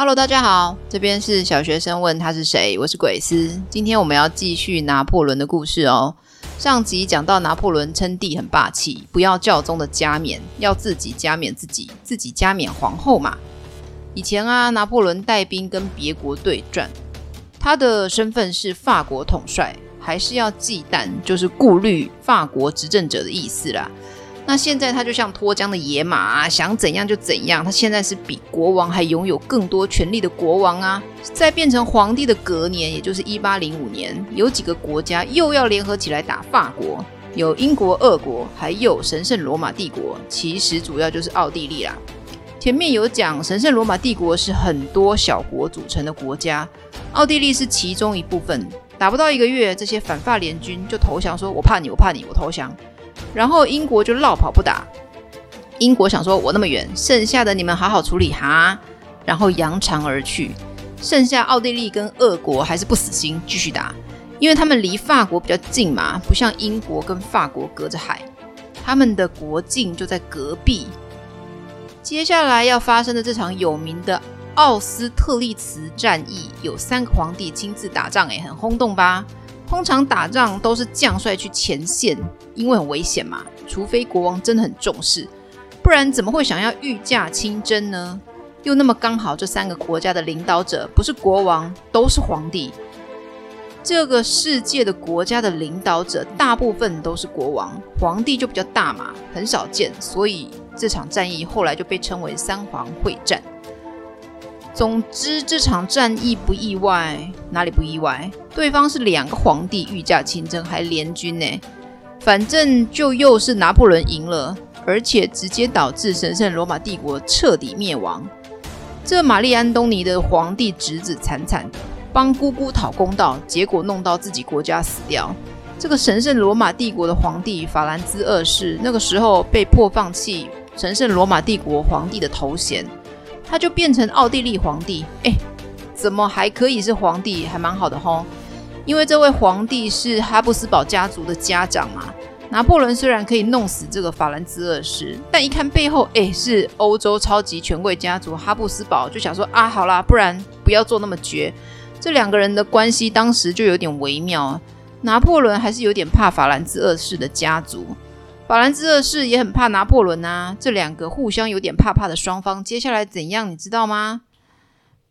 Hello，大家好，这边是小学生问他是谁，我是鬼斯。今天我们要继续拿破仑的故事哦。上集讲到拿破仑称帝很霸气，不要教宗的加冕，要自己加冕自己，自己加冕皇后嘛。以前啊，拿破仑带兵跟别国对战，他的身份是法国统帅，还是要忌惮，就是顾虑法国执政者的意思啦。那现在他就像脱缰的野马啊，想怎样就怎样。他现在是比国王还拥有更多权力的国王啊！在变成皇帝的隔年，也就是一八零五年，有几个国家又要联合起来打法国，有英国、俄国，还有神圣罗马帝国。其实主要就是奥地利啦。前面有讲，神圣罗马帝国是很多小国组成的国家，奥地利是其中一部分。打不到一个月，这些反法联军就投降，说我怕你，我怕你，我投降。然后英国就落跑不打。英国想说，我那么远，剩下的你们好好处理哈。然后扬长而去。剩下奥地利跟俄国还是不死心，继续打，因为他们离法国比较近嘛，不像英国跟法国隔着海，他们的国境就在隔壁。接下来要发生的这场有名的奥斯特利茨战役，有三个皇帝亲自打仗，诶，很轰动吧？通常打仗都是将帅去前线，因为很危险嘛。除非国王真的很重视，不然怎么会想要御驾亲征呢？又那么刚好，这三个国家的领导者不是国王，都是皇帝。这个世界的国家的领导者大部分都是国王，皇帝就比较大嘛，很少见。所以这场战役后来就被称为三皇会战。总之，这场战役不意外，哪里不意外？对方是两个皇帝御驾亲征，还联军呢。反正就又是拿破仑赢了，而且直接导致神圣罗马帝国彻底灭亡。这玛丽安东尼的皇帝侄子惨惨帮姑姑讨公道，结果弄到自己国家死掉。这个神圣罗马帝国的皇帝法兰兹二世，那个时候被迫放弃神圣罗马帝国皇帝的头衔。他就变成奥地利皇帝，哎，怎么还可以是皇帝？还蛮好的吼。因为这位皇帝是哈布斯堡家族的家长嘛。拿破仑虽然可以弄死这个法兰兹二世，但一看背后，哎，是欧洲超级权贵家族哈布斯堡，就想说啊，好啦，不然不要做那么绝。这两个人的关系当时就有点微妙。拿破仑还是有点怕法兰兹二世的家族。法兰兹二世也很怕拿破仑啊，这两个互相有点怕怕的双方，接下来怎样，你知道吗？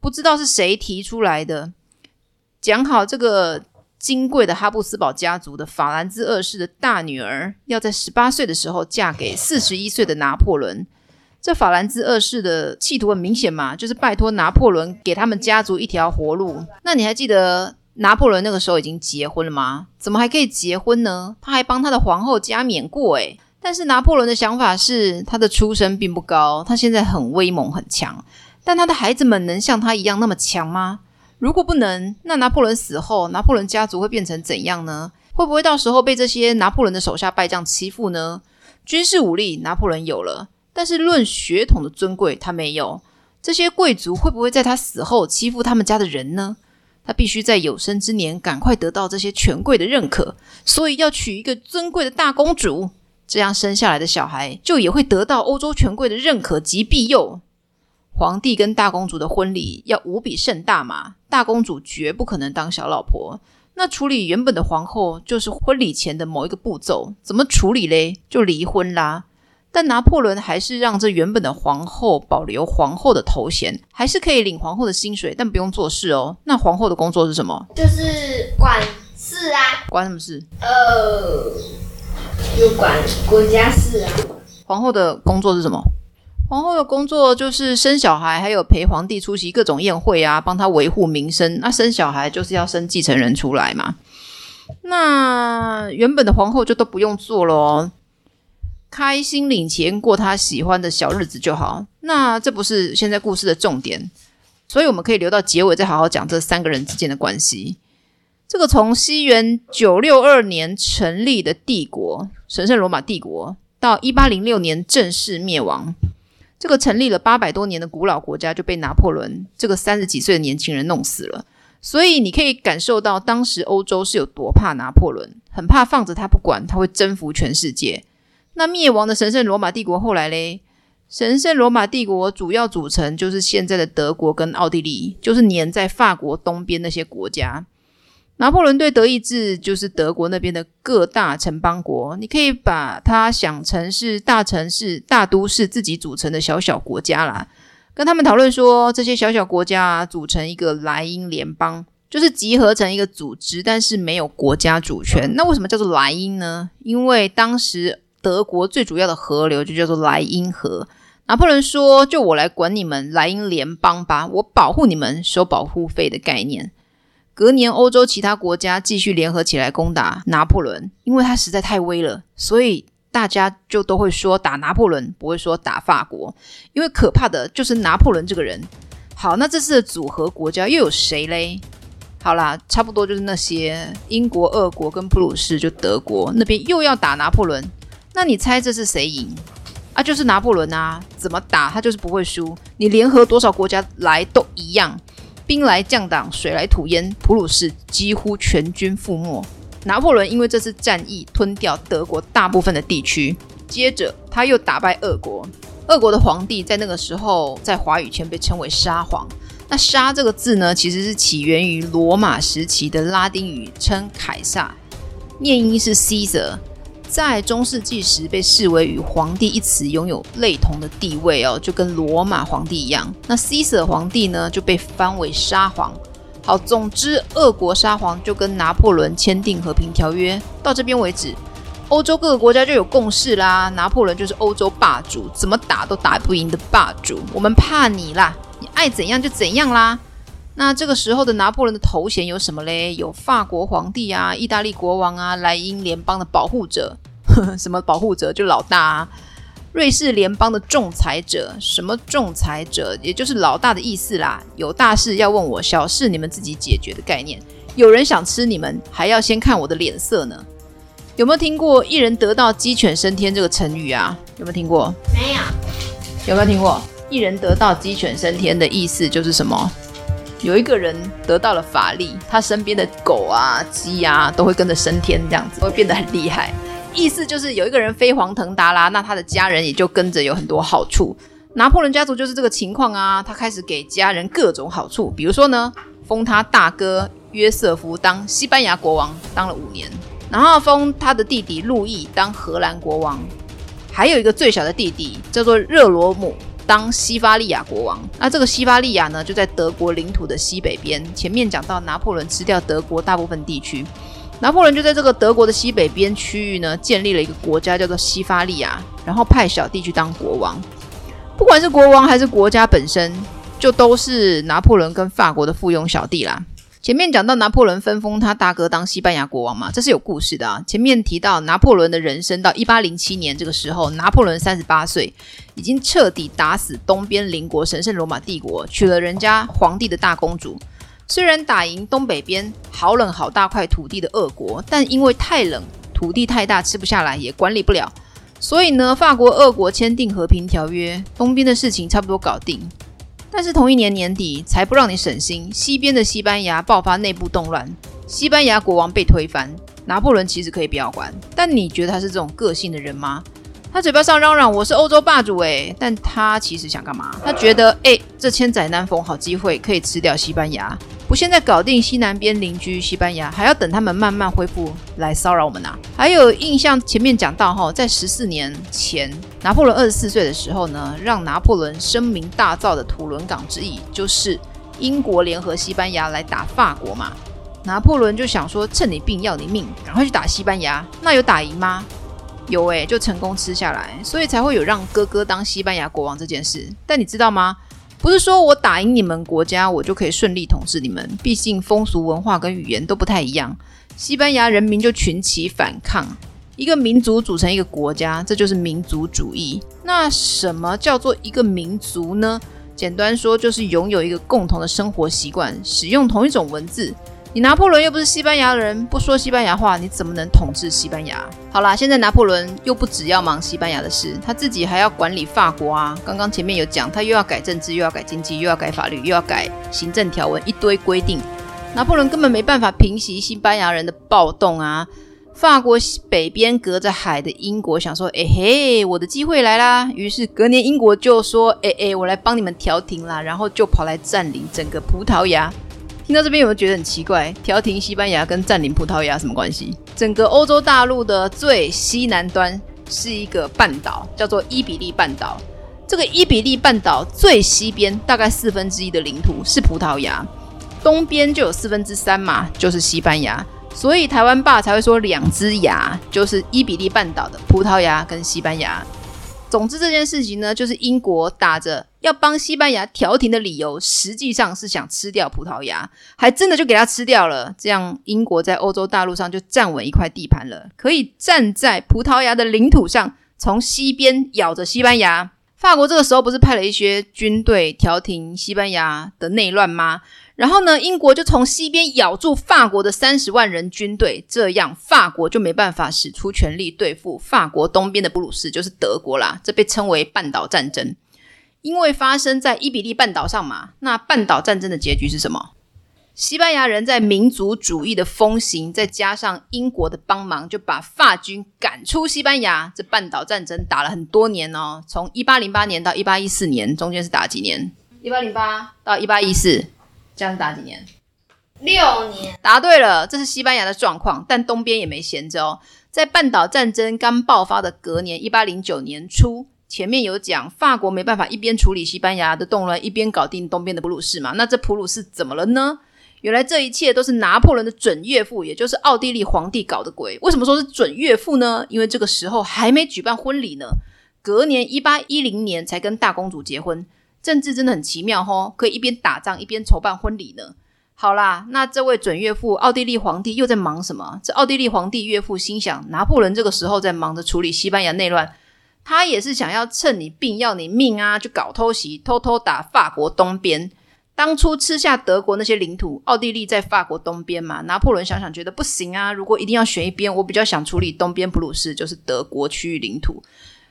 不知道是谁提出来的，讲好这个金贵的哈布斯堡家族的法兰兹二世的大女儿，要在十八岁的时候嫁给四十一岁的拿破仑。这法兰兹二世的企图很明显嘛，就是拜托拿破仑给他们家族一条活路。那你还记得？拿破仑那个时候已经结婚了吗？怎么还可以结婚呢？他还帮他的皇后加冕过诶。但是拿破仑的想法是，他的出身并不高，他现在很威猛很强，但他的孩子们能像他一样那么强吗？如果不能，那拿破仑死后，拿破仑家族会变成怎样呢？会不会到时候被这些拿破仑的手下败将欺负呢？军事武力拿破仑有了，但是论血统的尊贵，他没有。这些贵族会不会在他死后欺负他们家的人呢？他必须在有生之年赶快得到这些权贵的认可，所以要娶一个尊贵的大公主，这样生下来的小孩就也会得到欧洲权贵的认可及庇佑。皇帝跟大公主的婚礼要无比盛大嘛，大公主绝不可能当小老婆。那处理原本的皇后就是婚礼前的某一个步骤，怎么处理嘞？就离婚啦。但拿破仑还是让这原本的皇后保留皇后的头衔，还是可以领皇后的薪水，但不用做事哦。那皇后的工作是什么？就是管事啊。管什么事？呃，就管国家事啊。皇后的工作是什么？皇后的工作就是生小孩，还有陪皇帝出席各种宴会啊，帮他维护名声。那生小孩就是要生继承人出来嘛。那原本的皇后就都不用做了。开心领钱过她喜欢的小日子就好。那这不是现在故事的重点，所以我们可以留到结尾再好好讲这三个人之间的关系。这个从西元九六二年成立的帝国——神圣罗马帝国，到一八零六年正式灭亡，这个成立了八百多年的古老国家就被拿破仑这个三十几岁的年轻人弄死了。所以你可以感受到当时欧洲是有多怕拿破仑，很怕放着他不管，他会征服全世界。那灭亡的神圣罗马帝国后来嘞，神圣罗马帝国主要组成就是现在的德国跟奥地利，就是黏在法国东边那些国家。拿破仑对德意志就是德国那边的各大城邦国，你可以把它想成是大城市、大都市自己组成的小小国家啦。跟他们讨论说，这些小小国家，组成一个莱茵联邦，就是集合成一个组织，但是没有国家主权。那为什么叫做莱茵呢？因为当时德国最主要的河流就叫做莱茵河。拿破仑说：“就我来管你们莱茵联邦吧，我保护你们，收保护费的概念。”隔年，欧洲其他国家继续联合起来攻打拿破仑，因为他实在太威了，所以大家就都会说打拿破仑，不会说打法国，因为可怕的就是拿破仑这个人。好，那这次的组合国家又有谁嘞？好啦，差不多就是那些英国、俄国跟普鲁士，就德国那边又要打拿破仑。那你猜这是谁赢？啊，就是拿破仑啊，怎么打他就是不会输，你联合多少国家来都一样。兵来将挡，水来土掩，普鲁士几乎全军覆没。拿破仑因为这次战役吞掉德国大部分的地区，接着他又打败俄国。俄国的皇帝在那个时候在华语圈被称为沙皇。那“沙”这个字呢，其实是起源于罗马时期的拉丁语，称凯撒，念音是 Caesar。在中世纪时，被视为与皇帝一词拥有类同的地位哦，就跟罗马皇帝一样。那 Caesar 皇帝呢，就被翻为沙皇。好，总之，俄国沙皇就跟拿破仑签订和平条约。到这边为止，欧洲各个国家就有共识啦。拿破仑就是欧洲霸主，怎么打都打不赢的霸主。我们怕你啦，你爱怎样就怎样啦。那这个时候的拿破仑的头衔有什么嘞？有法国皇帝啊，意大利国王啊，莱茵联邦的保护者，呵呵，什么保护者就老大啊。瑞士联邦的仲裁者，什么仲裁者，也就是老大的意思啦。有大事要问我，小事你们自己解决的概念。有人想吃你们，还要先看我的脸色呢。有没有听过“一人得道，鸡犬升天”这个成语啊？有没有听过？没有。有没有听过“一人得道，鸡犬升天”的意思就是什么？有一个人得到了法力，他身边的狗啊、鸡啊都会跟着升天，这样子会变得很厉害。意思就是有一个人飞黄腾达啦，那他的家人也就跟着有很多好处。拿破仑家族就是这个情况啊，他开始给家人各种好处，比如说呢，封他大哥约瑟夫当西班牙国王，当了五年，然后封他的弟弟路易当荷兰国王，还有一个最小的弟弟叫做热罗姆。当西法利亚国王，那这个西法利亚呢，就在德国领土的西北边。前面讲到拿破仑吃掉德国大部分地区，拿破仑就在这个德国的西北边区域呢，建立了一个国家，叫做西法利亚，然后派小弟去当国王。不管是国王还是国家本身，就都是拿破仑跟法国的附庸小弟啦。前面讲到拿破仑分封他大哥当西班牙国王嘛，这是有故事的啊。前面提到拿破仑的人生到一八零七年这个时候，拿破仑三十八岁，已经彻底打死东边邻国神圣罗马帝国，娶了人家皇帝的大公主。虽然打赢东北边好冷好大块土地的俄国，但因为太冷，土地太大，吃不下来，也管理不了，所以呢，法国、俄国签订和平条约，东边的事情差不多搞定。但是同一年年底，才不让你省心。西边的西班牙爆发内部动乱，西班牙国王被推翻。拿破仑其实可以不要管，但你觉得他是这种个性的人吗？他嘴巴上嚷嚷我是欧洲霸主诶，但他其实想干嘛？他觉得诶，这千载难逢好机会，可以吃掉西班牙。不现在搞定西南边邻居西班牙，还要等他们慢慢恢复来骚扰我们呐、还有印象前面讲到哈，在十四年前，拿破仑二十四岁的时候呢，让拿破仑声名大噪的土伦港之役，就是英国联合西班牙来打法国嘛。拿破仑就想说，趁你病要你命，赶快去打西班牙。那有打赢吗？有诶，就成功吃下来，所以才会有让哥哥当西班牙国王这件事。但你知道吗？不是说我打赢你们国家，我就可以顺利统治你们。毕竟风俗文化跟语言都不太一样。西班牙人民就群起反抗，一个民族组成一个国家，这就是民族主义。那什么叫做一个民族呢？简单说，就是拥有一个共同的生活习惯，使用同一种文字。你拿破仑又不是西班牙人，不说西班牙话，你怎么能统治西班牙？好啦，现在拿破仑又不只要忙西班牙的事，他自己还要管理法国啊。刚刚前面有讲，他又要改政治，又要改经济，又要改法律，又要改行政条文，一堆规定。拿破仑根本没办法平息西班牙人的暴动啊！法国北边隔着海的英国想说：“哎嘿，我的机会来啦！”于是隔年英国就说：“哎哎，我来帮你们调停啦！”然后就跑来占领整个葡萄牙。听到这边有没有觉得很奇怪？调停西班牙跟占领葡萄牙什么关系？整个欧洲大陆的最西南端是一个半岛，叫做伊比利半岛。这个伊比利半岛最西边大概四分之一的领土是葡萄牙，东边就有四分之三嘛，就是西班牙。所以台湾爸才会说两只牙，就是伊比利半岛的葡萄牙跟西班牙。总之这件事情呢，就是英国打着要帮西班牙调停的理由，实际上是想吃掉葡萄牙，还真的就给他吃掉了。这样英国在欧洲大陆上就站稳一块地盘了，可以站在葡萄牙的领土上，从西边咬着西班牙。法国这个时候不是派了一些军队调停西班牙的内乱吗？然后呢，英国就从西边咬住法国的三十万人军队，这样法国就没办法使出全力对付法国东边的布鲁士，就是德国啦。这被称为半岛战争，因为发生在伊比利半岛上嘛。那半岛战争的结局是什么？西班牙人在民族主义的风行，再加上英国的帮忙，就把法军赶出西班牙。这半岛战争打了很多年哦，从一八零八年到一八一四年，中间是打几年？一八零八到一八一四。这样打几年？六年。答对了，这是西班牙的状况，但东边也没闲着哦。在半岛战争刚爆发的隔年，一八零九年初，前面有讲法国没办法一边处理西班牙的动乱，一边搞定东边的普鲁士嘛？那这普鲁士怎么了呢？原来这一切都是拿破仑的准岳父，也就是奥地利皇帝搞的鬼。为什么说是准岳父呢？因为这个时候还没举办婚礼呢，隔年一八一零年才跟大公主结婚。政治真的很奇妙哦，可以一边打仗一边筹办婚礼呢。好啦，那这位准岳父奥地利皇帝又在忙什么？这奥地利皇帝岳父心想，拿破仑这个时候在忙着处理西班牙内乱，他也是想要趁你病要你命啊，就搞偷袭，偷偷打法国东边。当初吃下德国那些领土，奥地利在法国东边嘛。拿破仑想想觉得不行啊，如果一定要选一边，我比较想处理东边普鲁士，就是德国区域领土。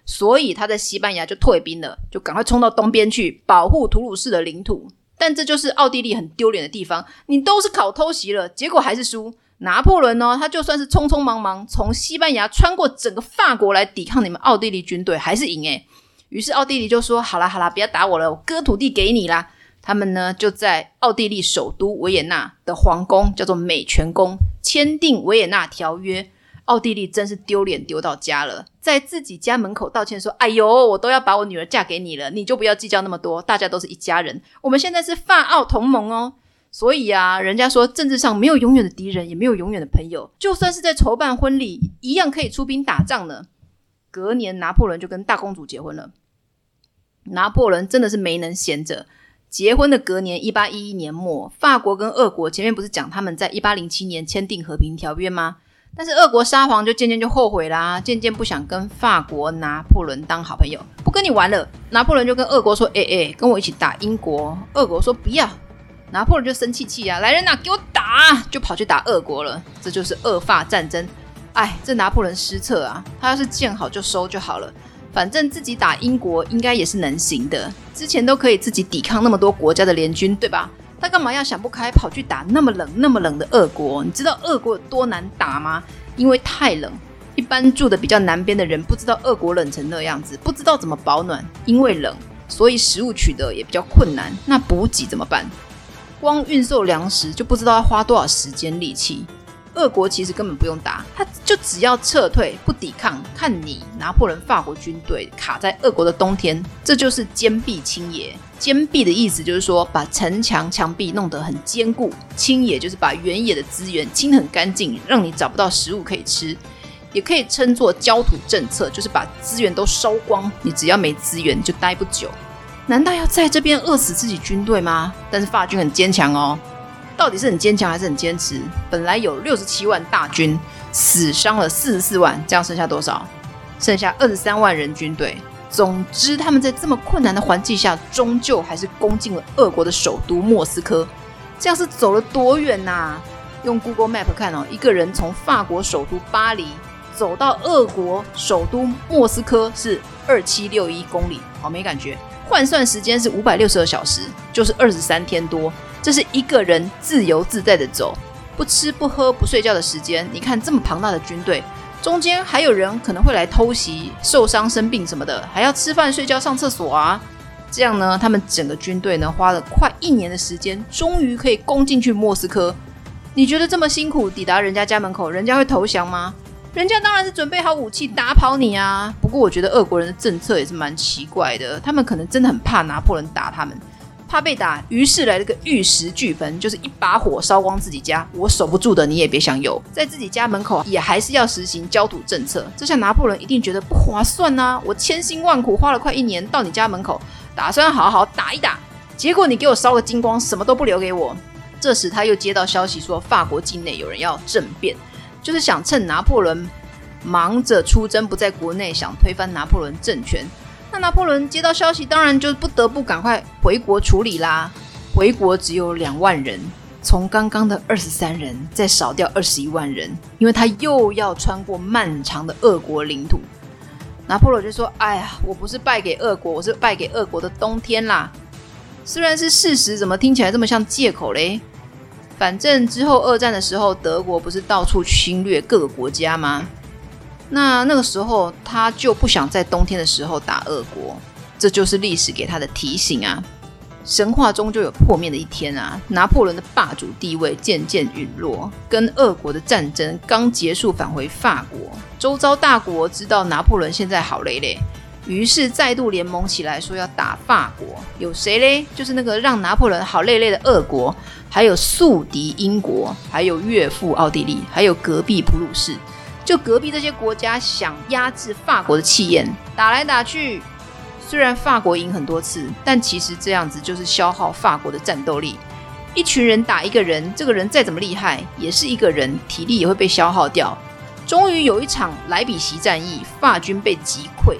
所以他在西班牙就退兵了，就赶快冲到东边去保护图鲁士的领土。但这就是奥地利很丢脸的地方，你都是搞偷袭了，结果还是输。拿破仑呢，他就算是匆匆忙忙从西班牙穿过整个法国来抵抗你们奥地利军队，还是赢诶。于是奥地利就说：“好啦好啦，不要打我了，我割土地给你啦。”他们呢就在奥地利首都维也纳的皇宫，叫做美泉宫，签订维也纳条约。奥地利真是丢脸丢到家了，在自己家门口道歉说：“哎呦，我都要把我女儿嫁给你了，你就不要计较那么多，大家都是一家人，我们现在是法奥同盟哦。”所以啊，人家说政治上没有永远的敌人，也没有永远的朋友，就算是在筹办婚礼，一样可以出兵打仗呢。隔年，拿破仑就跟大公主结婚了。拿破仑真的是没能闲着，结婚的隔年，一八一一年末，法国跟俄国前面不是讲他们在一八零七年签订和平条约吗？但是俄国沙皇就渐渐就后悔啦，渐渐不想跟法国拿破仑当好朋友，不跟你玩了。拿破仑就跟俄国说：“哎、欸、哎，跟我一起打英国。”俄国说：“不要。”拿破仑就生气气啊，来人呐、啊，给我打！就跑去打俄国了。这就是俄法战争。哎，这拿破仑失策啊！他要是见好就收就好了，反正自己打英国应该也是能行的。之前都可以自己抵抗那么多国家的联军，对吧？他干嘛要想不开跑去打那么冷那么冷的俄国？你知道俄国有多难打吗？因为太冷，一般住的比较南边的人不知道俄国冷成那样子，不知道怎么保暖。因为冷，所以食物取得也比较困难。那补给怎么办？光运送粮食就不知道要花多少时间力气。俄国其实根本不用打，他就只要撤退不抵抗，看你拿破仑法国军队卡在俄国的冬天，这就是坚壁清野。坚壁的意思就是说，把城墙墙壁弄得很坚固；清野就是把原野的资源清很干净，让你找不到食物可以吃。也可以称作焦土政策，就是把资源都烧光，你只要没资源就待不久。难道要在这边饿死自己军队吗？但是法军很坚强哦。到底是很坚强还是很坚持？本来有六十七万大军，死伤了四十四万，这样剩下多少？剩下二十三万人军队。总之，他们在这么困难的环境下，终究还是攻进了俄国的首都莫斯科。这样是走了多远呐、啊？用 Google Map 看哦，一个人从法国首都巴黎走到俄国首都莫斯科是二七六一公里，好没感觉。换算时间是五百六十二小时，就是二十三天多。这是一个人自由自在的走，不吃不喝不睡觉的时间。你看这么庞大的军队，中间还有人可能会来偷袭、受伤、生病什么的，还要吃饭、睡觉、上厕所啊。这样呢，他们整个军队呢，花了快一年的时间，终于可以攻进去莫斯科。你觉得这么辛苦抵达人家家门口，人家会投降吗？人家当然是准备好武器打跑你啊！不过我觉得俄国人的政策也是蛮奇怪的，他们可能真的很怕拿破仑打他们，怕被打，于是来了个玉石俱焚，就是一把火烧光自己家，我守不住的，你也别想有。在自己家门口也还是要实行焦土政策，这下拿破仑一定觉得不划算啊！我千辛万苦花了快一年到你家门口。打算好好打一打，结果你给我烧个精光，什么都不留给我。这时他又接到消息说，法国境内有人要政变，就是想趁拿破仑忙着出征不在国内，想推翻拿破仑政权。那拿破仑接到消息，当然就不得不赶快回国处理啦。回国只有两万人，从刚刚的二十三人再少掉二十一万人，因为他又要穿过漫长的俄国领土。拿破仑就说：“哎呀，我不是败给俄国，我是败给俄国的冬天啦。虽然是事实，怎么听起来这么像借口嘞？反正之后二战的时候，德国不是到处侵略各个国家吗？那那个时候他就不想在冬天的时候打俄国，这就是历史给他的提醒啊。”神话中就有破灭的一天啊！拿破仑的霸主地位渐渐陨落，跟俄国的战争刚结束，返回法国。周遭大国知道拿破仑现在好累累，于是再度联盟起来，说要打法国。有谁嘞？就是那个让拿破仑好累累的俄国，还有宿敌英国，还有岳父奥地利，还有隔壁普鲁士。就隔壁这些国家想压制法国的气焰，打来打去。虽然法国赢很多次，但其实这样子就是消耗法国的战斗力。一群人打一个人，这个人再怎么厉害，也是一个人，体力也会被消耗掉。终于有一场莱比锡战役，法军被击溃。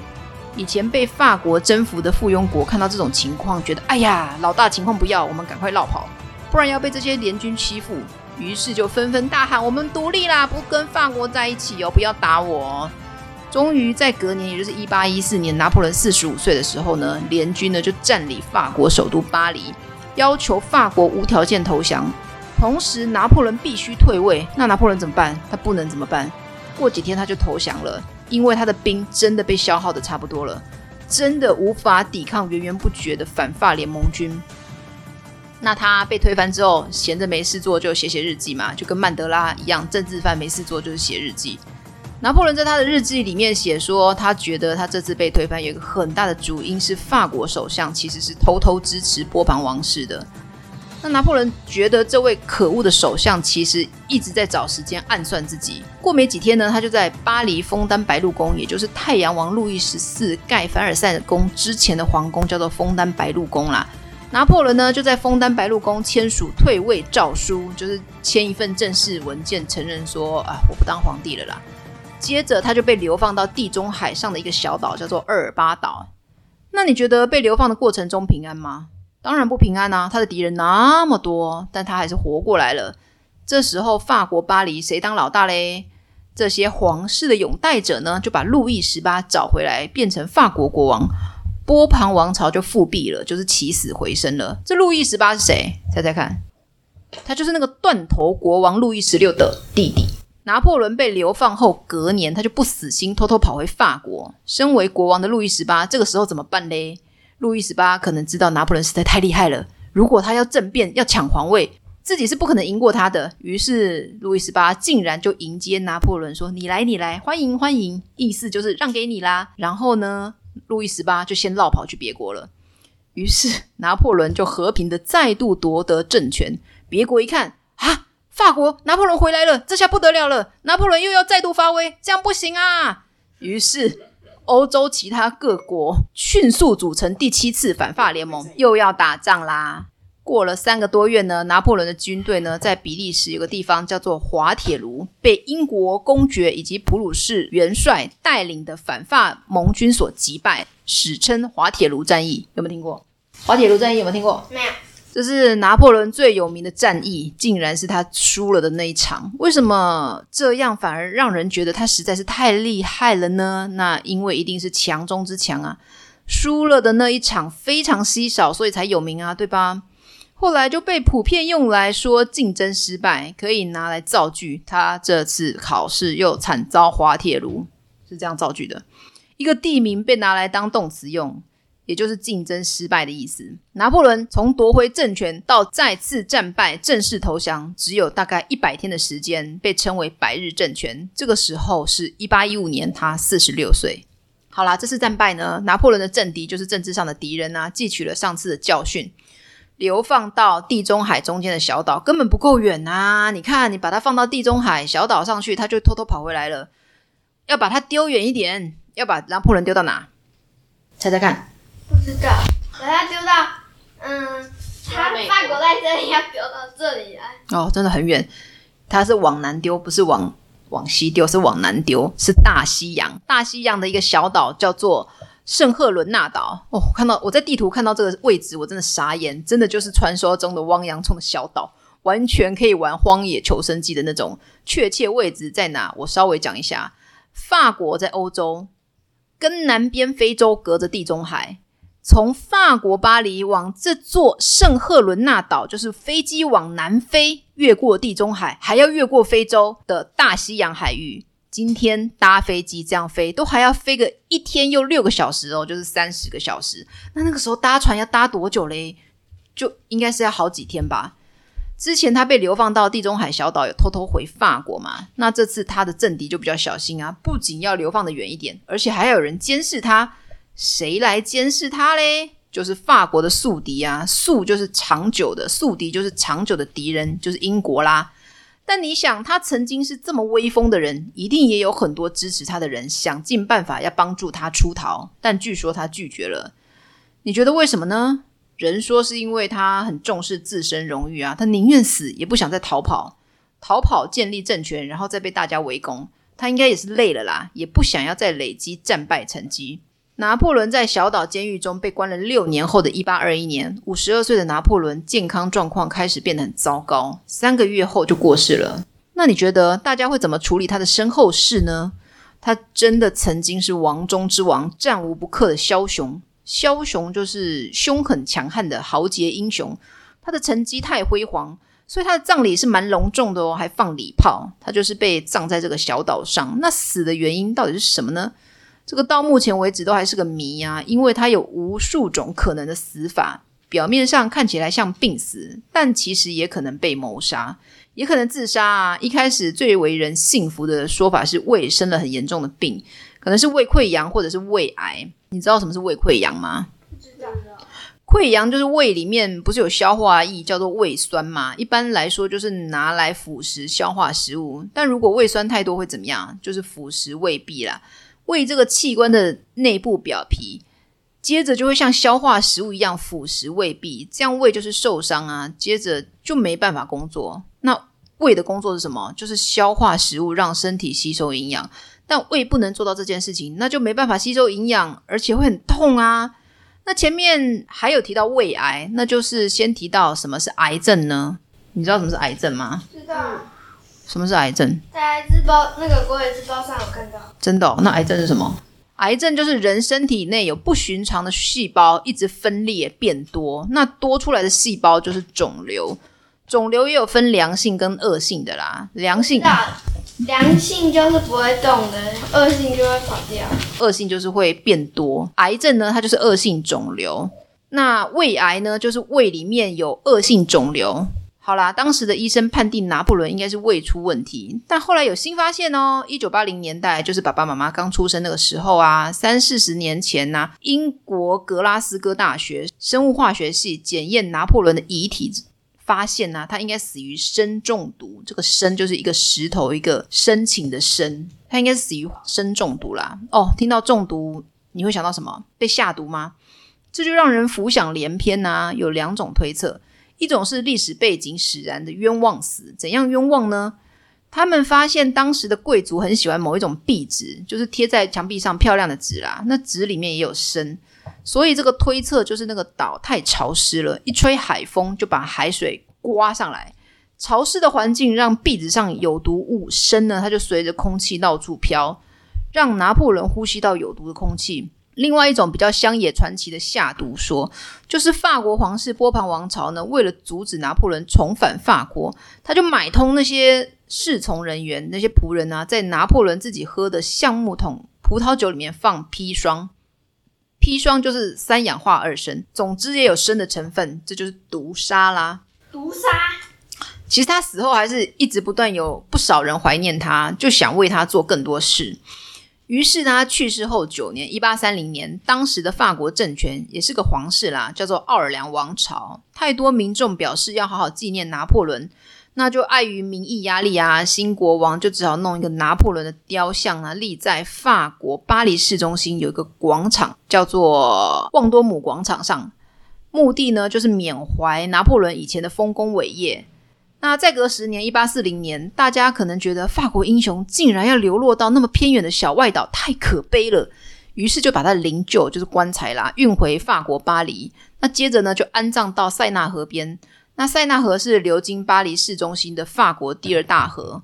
以前被法国征服的附庸国看到这种情况，觉得哎呀，老大情况不要，我们赶快绕跑，不然要被这些联军欺负。于是就纷纷大喊：“我们独立啦，不跟法国在一起哦，不要打我。”终于在隔年，也就是一八一四年，拿破仑四十五岁的时候呢，联军呢就占领法国首都巴黎，要求法国无条件投降。同时，拿破仑必须退位。那拿破仑怎么办？他不能怎么办？过几天他就投降了，因为他的兵真的被消耗得差不多了，真的无法抵抗源源不绝的反法联盟军。那他被推翻之后，闲着没事做就写写日记嘛，就跟曼德拉一样，政治犯没事做就是写日记。拿破仑在他的日记里面写说，他觉得他这次被推翻有一个很大的主因是法国首相其实是偷偷支持波旁王室的。那拿破仑觉得这位可恶的首相其实一直在找时间暗算自己。过没几天呢，他就在巴黎枫丹白露宫，也就是太阳王路易十四盖凡尔赛宫之前的皇宫，叫做枫丹白露宫啦。拿破仑呢就在枫丹白露宫签署退位诏书，就是签一份正式文件，承认说啊，我不当皇帝了啦。接着他就被流放到地中海上的一个小岛，叫做厄尔巴岛。那你觉得被流放的过程中平安吗？当然不平安啊！他的敌人那么多，但他还是活过来了。这时候法国巴黎谁当老大嘞？这些皇室的拥戴者呢，就把路易十八找回来，变成法国国王。波旁王朝就复辟了，就是起死回生了。这路易十八是谁？猜猜看，他就是那个断头国王路易十六的弟弟。拿破仑被流放后，隔年他就不死心，偷偷跑回法国。身为国王的路易十八，这个时候怎么办嘞？路易十八可能知道拿破仑实在太厉害了，如果他要政变，要抢皇位，自己是不可能赢过他的。于是，路易十八竟然就迎接拿破仑，说：“你来，你来，欢迎，欢迎。”意思就是让给你啦。然后呢，路易十八就先落跑去别国了。于是，拿破仑就和平的再度夺得政权。别国一看，啊！法国拿破仑回来了，这下不得了了！拿破仑又要再度发威，这样不行啊！于是，欧洲其他各国迅速组成第七次反法联盟，又要打仗啦。过了三个多月呢，拿破仑的军队呢，在比利时有个地方叫做滑铁卢，被英国公爵以及普鲁士元帅带领的反法盟军所击败，史称滑铁卢战役。有没有听过？滑铁卢战役有没有听过？没有。这是拿破仑最有名的战役，竟然是他输了的那一场。为什么这样反而让人觉得他实在是太厉害了呢？那因为一定是强中之强啊！输了的那一场非常稀少，所以才有名啊，对吧？后来就被普遍用来说竞争失败，可以拿来造句。他这次考试又惨遭滑铁卢，是这样造句的。一个地名被拿来当动词用。也就是竞争失败的意思。拿破仑从夺回政权到再次战败、正式投降，只有大概一百天的时间，被称为百日政权。这个时候是一八一五年，他四十六岁。好啦，这次战败呢，拿破仑的政敌就是政治上的敌人啊，汲取了上次的教训，流放到地中海中间的小岛，根本不够远啊！你看，你把它放到地中海小岛上去，它就偷偷跑回来了。要把它丢远一点，要把拿破仑丢到哪？猜猜看。不知道，把它丢到，嗯，他法国在这里，要丢到这里来。哦，真的很远，它是往南丢，不是往往西丢，是往南丢，是大西洋，大西洋的一个小岛叫做圣赫伦纳岛。哦，看到我在地图看到这个位置，我真的傻眼，真的就是传说中的汪洋葱的小岛，完全可以玩荒野求生记的那种。确切位置在哪？我稍微讲一下，法国在欧洲，跟南边非洲隔着地中海。从法国巴黎往这座圣赫伦纳岛，就是飞机往南飞，越过地中海，还要越过非洲的大西洋海域。今天搭飞机这样飞，都还要飞个一天又六个小时哦，就是三十个小时。那那个时候搭船要搭多久嘞？就应该是要好几天吧。之前他被流放到地中海小岛，有偷偷回法国嘛？那这次他的政敌就比较小心啊，不仅要流放的远一点，而且还有人监视他。谁来监视他嘞？就是法国的宿敌啊，宿就是长久的，宿敌就是长久的敌人，就是英国啦。但你想，他曾经是这么威风的人，一定也有很多支持他的人，想尽办法要帮助他出逃。但据说他拒绝了。你觉得为什么呢？人说是因为他很重视自身荣誉啊，他宁愿死也不想再逃跑，逃跑建立政权，然后再被大家围攻。他应该也是累了啦，也不想要再累积战败成绩。拿破仑在小岛监狱中被关了六年后的一八二一年，五十二岁的拿破仑健康状况开始变得很糟糕，三个月后就过世了。那你觉得大家会怎么处理他的身后事呢？他真的曾经是王中之王，战无不克的枭雄。枭雄就是凶狠强悍的豪杰英雄。他的成绩太辉煌，所以他的葬礼是蛮隆重的哦，还放礼炮。他就是被葬在这个小岛上。那死的原因到底是什么呢？这个到目前为止都还是个谜啊，因为它有无数种可能的死法。表面上看起来像病死，但其实也可能被谋杀，也可能自杀啊。一开始最为人信服的说法是胃生了很严重的病，可能是胃溃疡或者是胃癌。你知道什么是胃溃疡吗？溃疡就是胃里面不是有消化液叫做胃酸吗？一般来说就是拿来腐蚀消化食物，但如果胃酸太多会怎么样？就是腐蚀胃壁啦。胃这个器官的内部表皮，接着就会像消化食物一样腐蚀胃壁，这样胃就是受伤啊，接着就没办法工作。那胃的工作是什么？就是消化食物，让身体吸收营养。但胃不能做到这件事情，那就没办法吸收营养，而且会很痛啊。那前面还有提到胃癌，那就是先提到什么是癌症呢？你知道什么是癌症吗？知道。什么是癌症？在癌症报那个国语日报上有看到。真的哦？那癌症是什么？癌症就是人身体内有不寻常的细胞一直分裂变多，那多出来的细胞就是肿瘤。肿瘤也有分良性跟恶性的啦。良性，良性就是不会动的，恶性就会跑掉。恶性就是会变多。癌症呢，它就是恶性肿瘤。那胃癌呢，就是胃里面有恶性肿瘤。好啦，当时的医生判定拿破仑应该是胃出问题，但后来有新发现哦。一九八零年代，就是爸爸妈妈刚出生那个时候啊，三四十年前呢、英国格拉斯哥大学生物化学系检验拿破仑的遗体，发现呢、他应该死于砷中毒。这个砷就是一个石头，一个深情的深，他应该是死于砷中毒啦。哦，听到中毒，你会想到什么？被下毒吗？这就让人浮想联翩呐、有两种推测。一种是历史背景使然的冤枉死，怎样冤枉呢？他们发现当时的贵族很喜欢某一种壁纸，就是贴在墙壁上漂亮的纸啦。那纸里面也有砷，所以这个推测就是那个岛太潮湿了，一吹海风就把海水刮上来。潮湿的环境让壁纸上有毒物砷呢，它就随着空气到处飘，让拿破仑呼吸到有毒的空气。另外一种比较乡野传奇的下毒说，就是法国皇室波旁王朝呢，为了阻止拿破仑重返法国，他就买通那些侍从人员、那些仆人啊，在拿破仑自己喝的橡木桶葡萄酒里面放砒霜。砒霜就是三氧化二砷，总之也有砷的成分，这就是毒杀啦。毒杀。其实他死后还是一直不断有不少人怀念他，就想为他做更多事。于是他去世后九年，一八三零年，当时的法国政权也是个皇室啦，叫做奥尔良王朝。太多民众表示要好好纪念拿破仑，那就碍于民意压力啊，新国王就只好弄一个拿破仑的雕像啊，立在法国巴黎市中心有一个广场，叫做旺多姆广场上。目的呢，就是缅怀拿破仑以前的丰功伟业。那再隔十年，一八四零年，大家可能觉得法国英雄竟然要流落到那么偏远的小外岛，太可悲了。于是就把他灵柩，就是棺材啦，运回法国巴黎。那接着呢，就安葬到塞纳河边。那塞纳河是流经巴黎市中心的法国第二大河。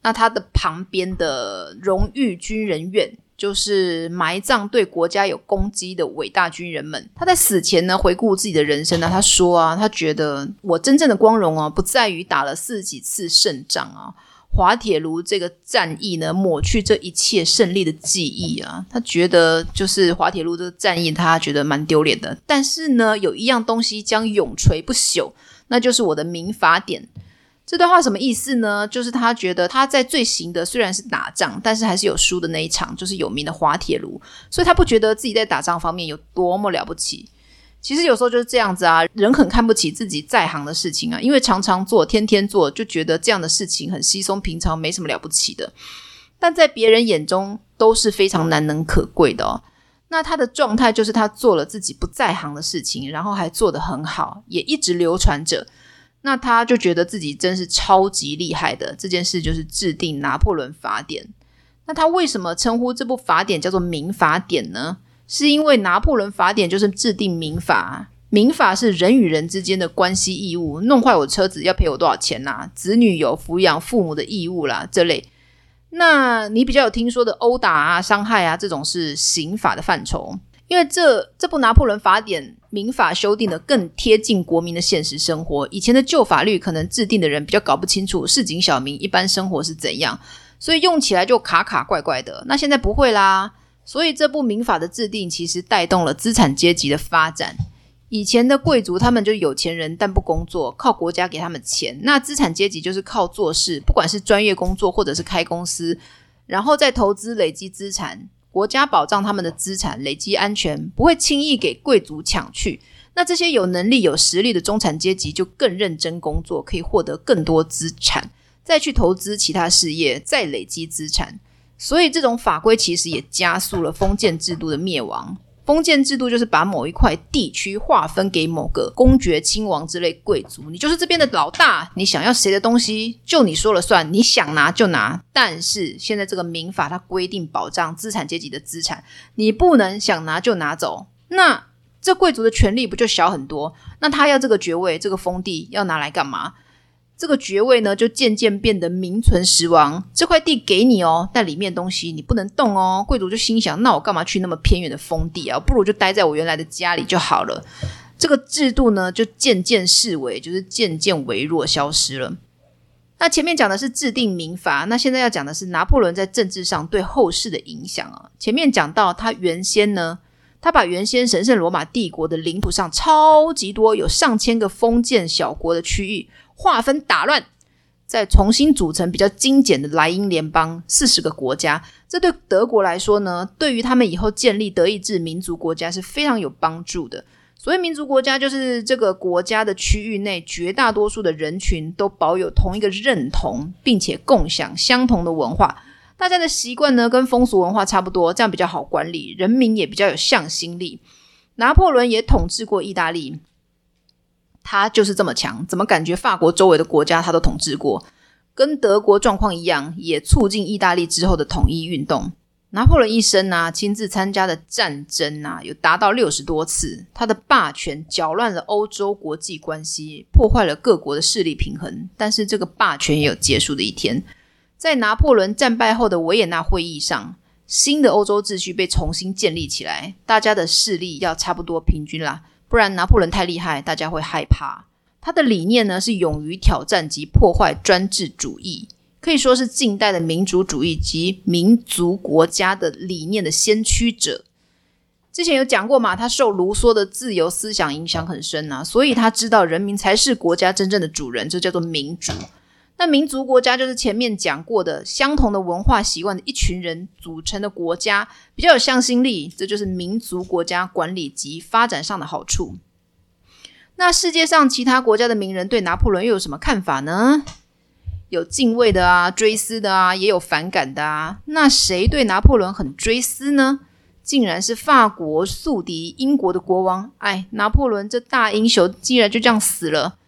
那它的旁边的荣誉军人院。就是埋葬对国家有攻击的伟大军人们。他在死前呢，回顾自己的人生呢，他说啊，他觉得我真正的光荣啊，不在于打了四几次胜仗啊，滑铁卢这个战役呢，抹去这一切胜利的记忆啊。他觉得就是滑铁卢这个战役，他觉得蛮丢脸的。但是呢，有一样东西将永垂不朽，那就是我的民法典。这段话什么意思呢？就是他觉得他在最行的虽然是打仗，但是还是有输的那一场，就是有名的滑铁卢，所以他不觉得自己在打仗方面有多么了不起。其实有时候就是这样子啊，人很看不起自己在行的事情啊，因为常常做、天天做，就觉得这样的事情很稀松平常，没什么了不起的。但在别人眼中都是非常难能可贵的哦。那他的状态就是他做了自己不在行的事情，然后还做得很好，也一直流传着。那他就觉得自己真是超级厉害的，这件事就是制定拿破仑法典。那他为什么称呼这部法典叫做民法典呢？是因为拿破仑法典就是制定民法，民法是人与人之间的关系义务，弄坏我车子要赔我多少钱呐？子女有抚养父母的义务啦，这类。那你比较有听说的殴打啊、伤害啊这种是刑法的范畴。因为这这部拿破仑法典民法修订的更贴近国民的现实生活，以前的旧法律可能制定的人比较搞不清楚市井小民一般生活是怎样，所以用起来就卡卡怪怪的。那现在不会啦，所以这部民法的制定其实带动了资产阶级的发展。以前的贵族他们就有钱人，但不工作，靠国家给他们钱。那资产阶级就是靠做事，不管是专业工作或者是开公司，然后再投资累积资产。国家保障他们的资产累积安全，不会轻易给贵族抢去。那这些有能力、有实力的中产阶级就更认真工作，可以获得更多资产，再去投资其他事业，再累积资产。所以，这种法规其实也加速了封建制度的灭亡。封建制度就是把某一块地区划分给某个公爵、亲王之类贵族，你就是这边的老大，你想要谁的东西就你说了算，你想拿就拿。但是现在这个民法它规定保障资产阶级的资产，你不能想拿就拿走，那这贵族的权力不就小很多？那他要这个爵位、这个封地要拿来干嘛？这个爵位呢，就渐渐变得名存实亡。这块地给你哦，但里面东西你不能动哦。贵族就心想：那我干嘛去那么偏远的封地啊？不如就待在我原来的家里就好了。这个制度呢，就渐渐式微，就是渐渐微弱，消失了。那前面讲的是制定民法，那现在要讲的是拿破仑在政治上对后世的影响啊。前面讲到他原先呢，他把原先神圣罗马帝国的领土上超级多有上千个封建小国的区域。划分打乱，再重新组成比较精简的莱茵联邦，四十个国家。这对德国来说呢，对于他们以后建立德意志民族国家是非常有帮助的。所谓民族国家，就是这个国家的区域内绝大多数的人群都保有同一个认同，并且共享相同的文化。大家的习惯呢，跟风俗文化差不多，这样比较好管理，人民也比较有向心力。拿破仑也统治过意大利。他就是这么强，怎么感觉法国周围的国家他都统治过？跟德国状况一样，也促进意大利之后的统一运动。拿破仑一生啊，亲自参加的战争啊，有达到六十多次。他的霸权搅乱了欧洲国际关系，破坏了各国的势力平衡。但是这个霸权也有结束的一天，在拿破仑战败后的维也纳会议上，新的欧洲秩序被重新建立起来，大家的势力要差不多平均啦，不然拿破仑太厉害，大家会害怕。他的理念呢是勇于挑战及破坏专制主义，可以说是近代的民主主义及民族国家的理念的先驱者。之前有讲过嘛，他受卢梭的自由思想影响很深啊，所以他知道人民才是国家真正的主人，这叫做民主。那民族国家就是前面讲过的相同的文化习惯的一群人组成的国家，比较有向心力，这就是民族国家管理及发展上的好处。那世界上其他国家的名人对拿破仑又有什么看法呢？有敬畏的啊，追思的啊，也有反感的啊。那谁对拿破仑很追思呢？竟然是法国宿敌英国的国王，哎，拿破仑这大英雄竟然就这样死了。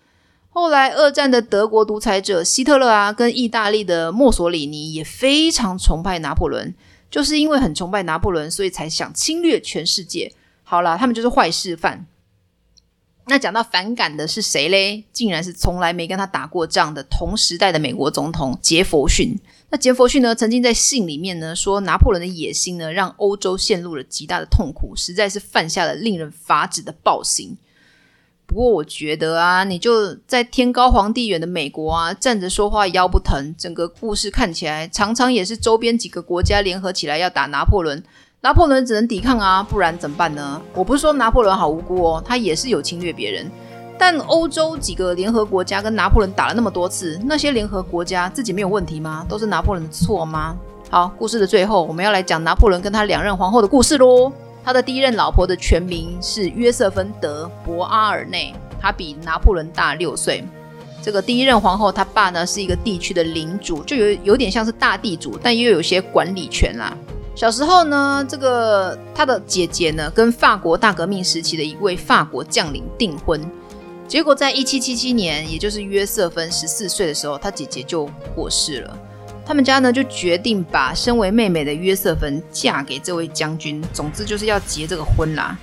后来二战的德国独裁者希特勒啊，跟意大利的墨索里尼也非常崇拜拿破仑，就是因为很崇拜拿破仑，所以才想侵略全世界。好啦，他们就是坏示范。那讲到反感的是谁嘞？竟然是从来没跟他打过仗的同时代的美国总统杰佛逊。那杰佛逊呢，曾经在信里面呢说，拿破仑的野心呢，让欧洲陷入了极大的痛苦，实在是犯下了令人发指的暴行。不过我觉得啊，你就在天高皇帝远的美国啊，站着说话腰不疼。整个故事看起来，常常也是周边几个国家联合起来要打拿破仑。拿破仑只能抵抗啊，不然怎么办呢？我不是说拿破仑好无辜哦，他也是有侵略别人。但欧洲几个联合国家跟拿破仑打了那么多次，那些联合国家自己没有问题吗？都是拿破仑的错吗？好，故事的最后，我们要来讲拿破仑跟他两任皇后的故事喽。他的第一任老婆的全名是约瑟芬德博阿尔内，她比拿破仑大六岁。这个第一任皇后，她爸呢是一个地区的领主，就有有点像是大地主，但又有些管理权啦。小时候呢，这个他的姐姐呢，跟法国大革命时期的一位法国将领订婚，结果在一七七七年，也就是约瑟芬十四岁的时候，他姐姐就过世了。他们家呢就决定把身为妹妹的约瑟芬嫁给这位将军，总之就是要结这个婚啦。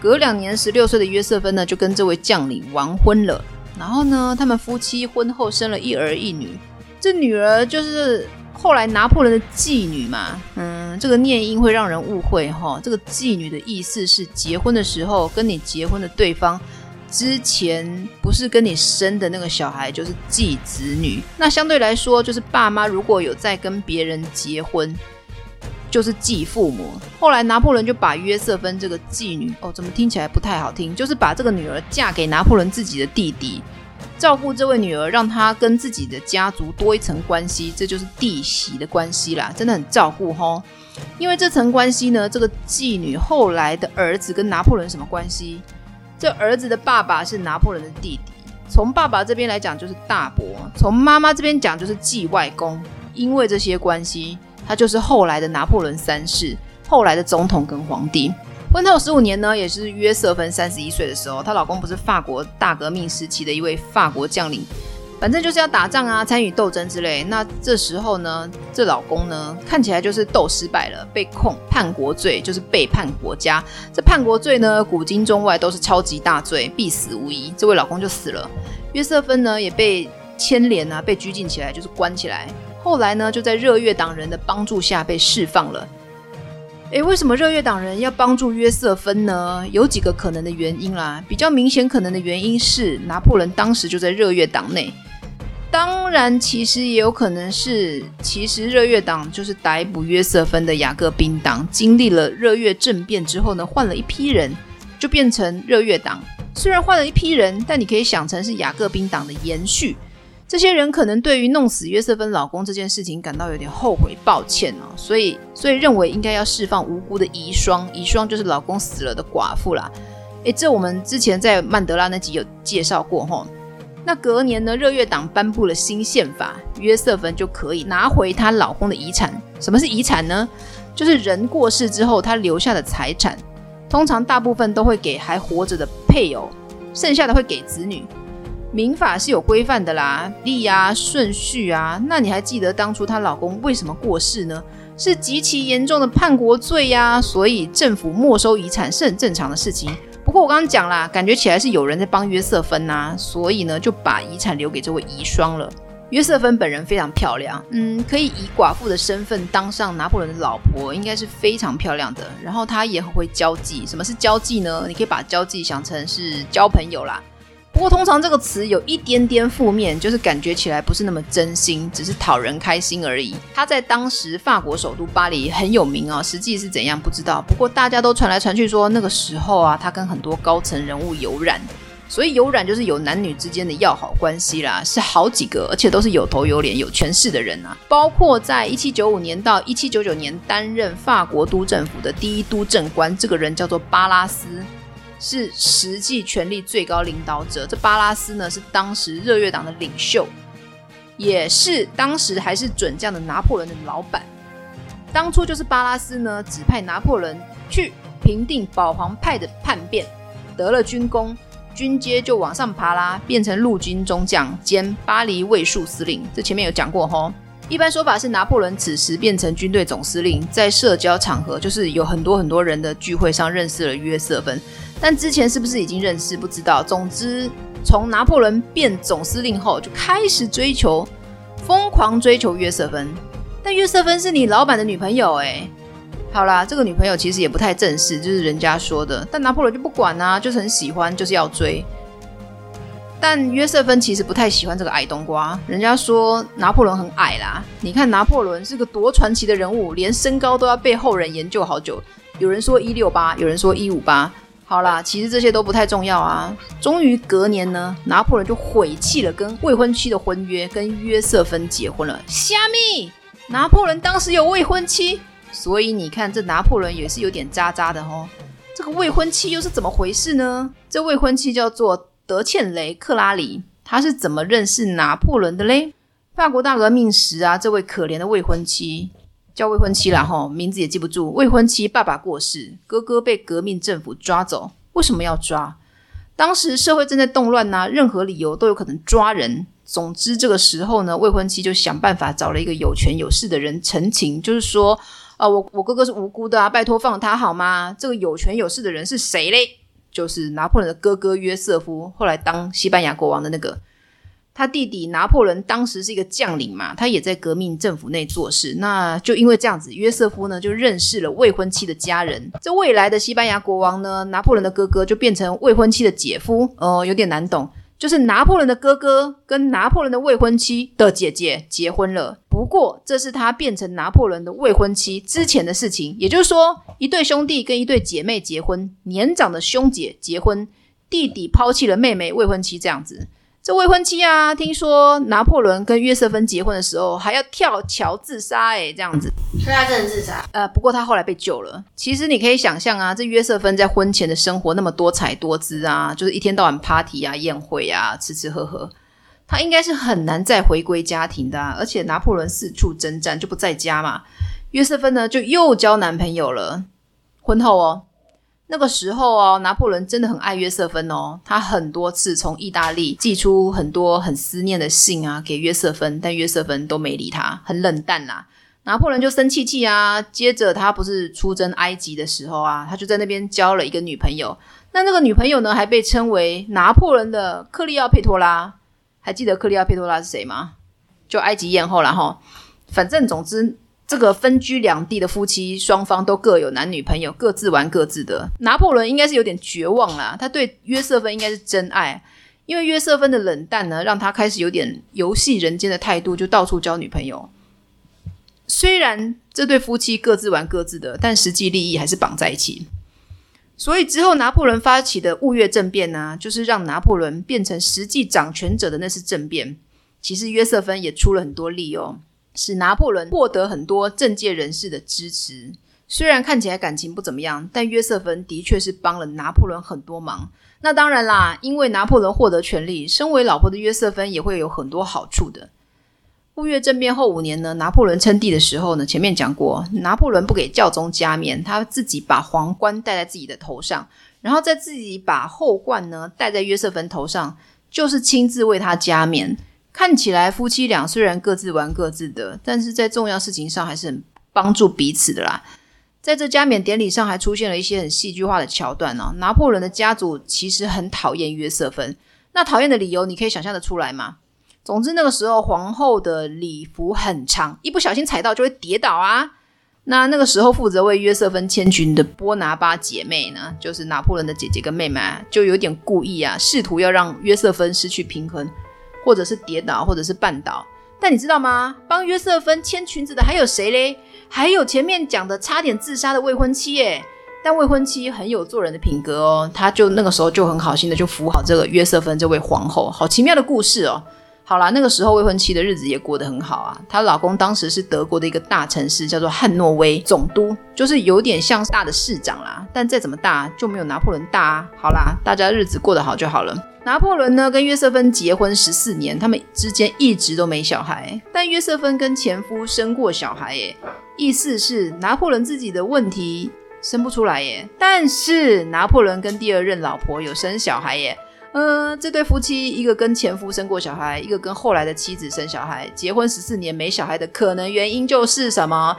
隔两年，十六岁的约瑟芬呢就跟这位将领完婚了，然后呢，他们夫妻婚后生了一儿一女，这女儿就是。后来拿破仑的继女嘛，嗯，这个念音会让人误会哈。这个继女的意思是结婚的时候跟你结婚的对方之前不是跟你生的那个小孩，就是继子女。那相对来说，就是爸妈如果有在跟别人结婚，就是继父母。后来拿破仑就把约瑟芬这个继女，哦，怎么听起来不太好听？就是把这个女儿嫁给拿破仑自己的弟弟。照顾这位女儿，让她跟自己的家族多一层关系，这就是弟媳的关系啦，真的很照顾吼。因为这层关系呢，这个继女后来的儿子跟拿破仑什么关系？这儿子的爸爸是拿破仑的弟弟，从爸爸这边来讲就是大伯，从妈妈这边讲就是继外公。因为这些关系，他就是后来的拿破仑三世，后来的总统跟皇帝。婚后十五年呢，也是约瑟芬三十一岁的时候，她老公不是法国大革命时期的一位法国将领，反正就是要打仗啊，参与斗争之类。那这时候呢，这老公呢，看起来就是斗失败了，被控叛国罪，就是背叛国家。这叛国罪呢，古今中外都是超级大罪，必死无疑。这位老公就死了，约瑟芬呢也被牵连啊，被拘禁起来，就是关起来。后来呢，就在热月党人的帮助下被释放了。诶，为什么热月党人要帮助约瑟芬呢？有几个可能的原因啦。比较明显可能的原因是，拿破仑当时就在热月党内。当然，其实也有可能是，其实热月党就是逮捕约瑟芬的雅各宾党。经历了热月政变之后呢，换了一批人，就变成热月党。虽然换了一批人，但你可以想成是雅各宾党的延续。这些人可能对于弄死约瑟芬老公这件事情感到有点后悔、抱歉哦，所以所以认为应该要释放无辜的遗孀，遗孀就是老公死了的寡妇啦。诶，这我们之前在曼德拉那集有介绍过吼。那隔年呢，热月党颁布了新宪法，约瑟芬就可以拿回她老公的遗产。什么是遗产呢？就是人过世之后他留下的财产，通常大部分都会给还活着的配偶，剩下的会给子女。民法是有规范的啦，例啊、顺序啊。那你还记得当初她老公为什么过世呢？是极其严重的叛国罪呀，所以政府没收遗产是很正常的事情。不过我刚刚讲啦，感觉起来是有人在帮约瑟芬呐，所以呢就把遗产留给这位遗孀了。约瑟芬本人非常漂亮，嗯，可以以寡妇的身份当上拿破仑的老婆，应该是非常漂亮的。然后她也很会交际。什么是交际呢？你可以把交际想成是交朋友啦。不过通常这个词有一点点负面，就是感觉起来不是那么真心，只是讨人开心而已。他在当时法国首都巴黎很有名啊，实际是怎样不知道。不过大家都传来传去说，那个时候啊，他跟很多高层人物有染。所以有染就是有男女之间的要好关系啦，是好几个，而且都是有头有脸、有权势的人啊。包括在一七九五年到一七九九年担任法国督政府的第一督政官，这个人叫做巴拉斯，是实际权力最高领导者。这巴拉斯呢，是当时热月党的领袖，也是当时还是准将的拿破仑的老板。当初就是巴拉斯呢，指派拿破仑去平定保皇派的叛变，得了军功。军阶就往上爬啦，变成陆军中将兼巴黎卫戍司令。这前面有讲过吼。一般说法是拿破仑此时变成军队总司令，在社交场合就是有很多很多人的聚会上认识了约瑟芬。但之前是不是已经认识不知道。总之，从拿破仑变总司令后，就开始追求，疯狂追求约瑟芬。但约瑟芬是你老板的女朋友哎。好啦，这个女朋友其实也不太正式，就是人家说的。但拿破仑就不管啊，就是很喜欢，就是要追。但约瑟芬其实不太喜欢这个矮冬瓜。人家说拿破仑很矮啦，你看拿破仑是个多传奇的人物，连身高都要被后人研究好久。有人说一六八，有人说一五八。好啦，其实这些都不太重要啊。终于隔年呢，拿破仑就悔弃了跟未婚妻的婚约，跟约瑟芬结婚了。虾米？拿破仑当时有未婚妻？所以你看，这拿破仑也是有点渣渣的哦。这个未婚妻又是怎么回事呢？这未婚妻叫做德茜雷克拉里，他是怎么认识拿破仑的嘞？法国大革命时啊，这位可怜的未婚妻叫未婚妻啦吼，名字也记不住。未婚妻爸爸过世，哥哥被革命政府抓走。为什么要抓？当时社会正在动乱呐，任何理由都有可能抓人。总之，这个时候呢，未婚妻就想办法找了一个有权有势的人陈情，就是说。啊、我我哥哥是无辜的啊，拜托放他好吗？这个有权有势的人是谁嘞？就是拿破仑的哥哥约瑟夫，后来当西班牙国王的那个。他弟弟拿破仑当时是一个将领嘛，他也在革命政府内做事。那就因为这样子，约瑟夫呢就认识了未婚妻的家人。这未来的西班牙国王呢，拿破仑的哥哥就变成未婚妻的姐夫。哦、呃，有点难懂。就是拿破仑的哥哥跟拿破仑的未婚妻的姐姐结婚了，不过这是他变成拿破仑的未婚妻之前的事情。也就是说，一对兄弟跟一对姐妹结婚，年长的兄姐结婚，弟弟抛弃了妹妹未婚妻这样子。这未婚妻啊，听说拿破仑跟约瑟芬结婚的时候还要跳桥自杀，哎，这样子。所以他真的自杀？呃，不过他后来被救了。其实你可以想象啊，这约瑟芬在婚前的生活那么多彩多姿啊，就是一天到晚 party 啊、宴会啊、吃吃喝喝，他应该是很难再回归家庭的啊。而且拿破仑四处征战就不在家嘛，约瑟芬呢就又交男朋友了，婚后哦。那个时候哦，拿破仑真的很爱约瑟芬哦，他很多次从意大利寄出很多很思念的信啊给约瑟芬，但约瑟芬都没理他，很冷淡啦。拿破仑就生气气啊，接着他不是出征埃及的时候啊，他就在那边交了一个女朋友，那那个女朋友呢还被称为拿破仑的克利奥佩托拉，还记得克利奥佩托拉是谁吗？就埃及艳后啦齁，反正总之。这个分居两地的夫妻双方都各有男女朋友，各自玩各自的。拿破仑应该是有点绝望啦，他对约瑟芬应该是真爱，因为约瑟芬的冷淡呢，让他开始有点游戏人间的态度，就到处交女朋友。虽然这对夫妻各自玩各自的，但实际利益还是绑在一起。所以之后拿破仑发起的雾月政变呢，就是让拿破仑变成实际掌权者的那次政变。其实约瑟芬也出了很多力哦。使拿破仑获得很多政界人士的支持，虽然看起来感情不怎么样，但约瑟芬的确是帮了拿破仑很多忙。那当然啦，因为拿破仑获得权力，身为老婆的约瑟芬也会有很多好处的。雾月政变后五年呢，拿破仑称帝的时候呢，前面讲过，拿破仑不给教宗加冕，他自己把皇冠戴在自己的头上，然后再自己把后冠呢戴在约瑟芬头上，就是亲自为他加冕。看起来夫妻俩虽然各自玩各自的，但是在重要事情上还是很帮助彼此的啦。在这加冕典礼上，还出现了一些很戏剧化的桥段哦。拿破仑的家族其实很讨厌约瑟芬，那讨厌的理由你可以想象得出来吗？总之那个时候皇后的礼服很长，一不小心踩到就会跌倒啊。那那个时候负责为约瑟芬牵军的波拿巴姐妹呢，就是拿破仑的姐姐跟妹妹啊，就有点故意啊，试图要让约瑟芬失去平衡，或者是跌倒，或者是绊倒。但你知道吗？帮约瑟芬牵裙子的还有谁嘞？还有前面讲的差点自杀的未婚妻耶。但未婚妻很有做人的品格哦，她就那个时候就很好心的就扶好这个约瑟芬这位皇后。好奇妙的故事哦。好啦，那个时候未婚妻的日子也过得很好啊。她老公当时是德国的一个大城市，叫做汉诺威总督，就是有点像大的市长啦。但再怎么大，就没有拿破仑大啊。好啦，大家日子过得好就好了。拿破仑呢，跟约瑟芬结婚十四年，他们之间一直都没小孩。但约瑟芬跟前夫生过小孩，耶，意思是拿破仑自己的问题生不出来耶。但是拿破仑跟第二任老婆有生小孩耶。呃，这对夫妻，一个跟前夫生过小孩，一个跟后来的妻子生小孩，结婚十四年没小孩的可能原因就是什么？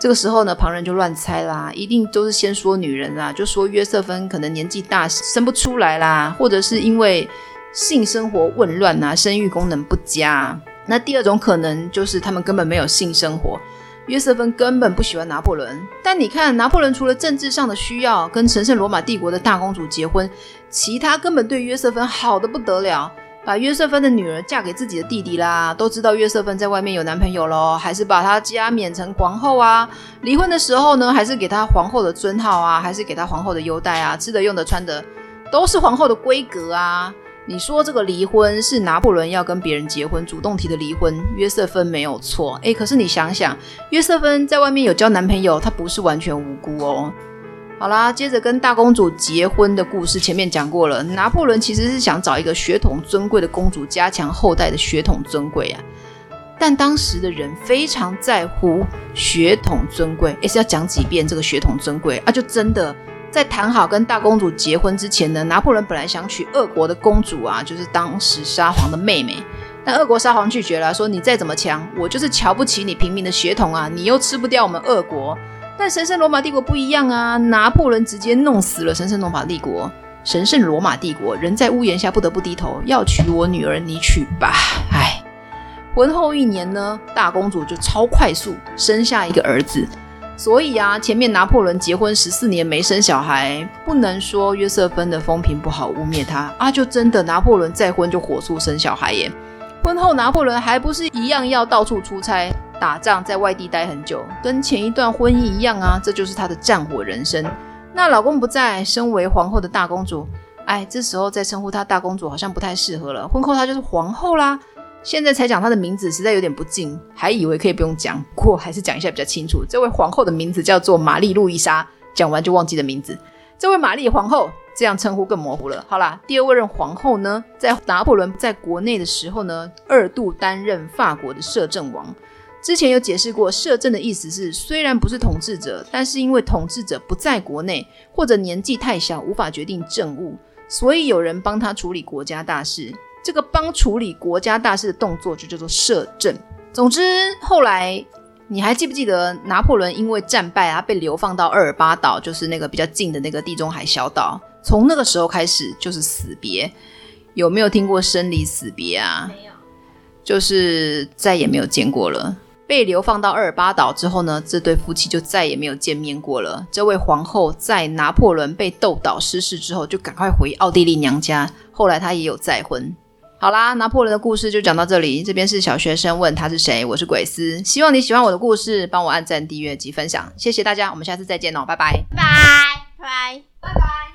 这个时候呢，旁人就乱猜啦，一定都是先说女人啦，就说约瑟芬可能年纪大生不出来啦，或者是因为性生活紊乱啊，生育功能不佳。那第二种可能就是他们根本没有性生活。约瑟芬根本不喜欢拿破仑，但你看，拿破仑除了政治上的需要跟神圣罗马帝国的大公主结婚，其他根本对约瑟芬好的不得了，把约瑟芬的女儿嫁给自己的弟弟啦，都知道约瑟芬在外面有男朋友喽，还是把她加冕成皇后啊，离婚的时候呢，还是给她皇后的尊号啊，还是给她皇后的优待啊，吃的用的穿的都是皇后的规格啊。你说这个离婚是拿破仑要跟别人结婚，主动提的离婚，约瑟芬没有错。诶，可是你想想，约瑟芬在外面有交男朋友，她不是完全无辜哦。好啦，接着跟大公主结婚的故事，前面讲过了。拿破仑其实是想找一个血统尊贵的公主，加强后代的血统尊贵啊。但当时的人非常在乎血统尊贵，也，是要讲几遍这个血统尊贵啊？就真的。在谈好跟大公主结婚之前呢，拿破仑本来想娶俄国的公主啊，就是当时沙皇的妹妹。但俄国沙皇拒绝了，说你再怎么强，我就是瞧不起你平民的血统啊，你又吃不掉我们俄国。但神圣罗马帝国不一样啊，拿破仑直接弄死了神圣罗马帝国。神圣罗马帝国人在屋檐下不得不低头，要娶我女儿，你娶吧。唉，婚后一年呢，大公主就超快速生下一个儿子。所以啊，前面拿破仑结婚十四年没生小孩，不能说约瑟芬的风评不好，污蔑他啊，就真的拿破仑再婚就火速生小孩耶。婚后拿破仑还不是一样要到处出差打仗，在外地待很久，跟前一段婚姻一样啊，这就是她的战火人生。那老公不在，身为皇后的大公主，哎，这时候再称呼她大公主好像不太适合了，婚后她就是皇后啦。现在才讲她的名字，实在有点不敬，还以为可以不用讲，不过还是讲一下比较清楚。这位皇后的名字叫做玛丽路易莎，讲完就忘记的名字。这位玛丽皇后这样称呼更模糊了。好啦，第二位任皇后呢，在拿破仑在国内的时候呢，二度担任法国的摄政王。之前有解释过，摄政的意思是虽然不是统治者，但是因为统治者不在国内，或者年纪太小无法决定政务，所以有人帮他处理国家大事。这个帮处理国家大事的动作就叫做摄政。总之，后来你还记不记得拿破仑因为战败啊，被流放到厄尔巴岛，就是那个比较近的那个地中海小岛。从那个时候开始就是死别。有没有听过生离死别啊？没有，就是再也没有见过了。被流放到厄尔巴岛之后呢，这对夫妻就再也没有见面过了。这位皇后在拿破仑被斗倒失势之后，就赶快回奥地利娘家。后来她也有再婚。好啦，拿破仑的故事就讲到这里。这边是小学生问他是谁，我是鬼斯。希望你喜欢我的故事，帮我按赞、订阅及分享，谢谢大家。我们下次再见哦，拜拜，拜拜，拜拜，拜拜。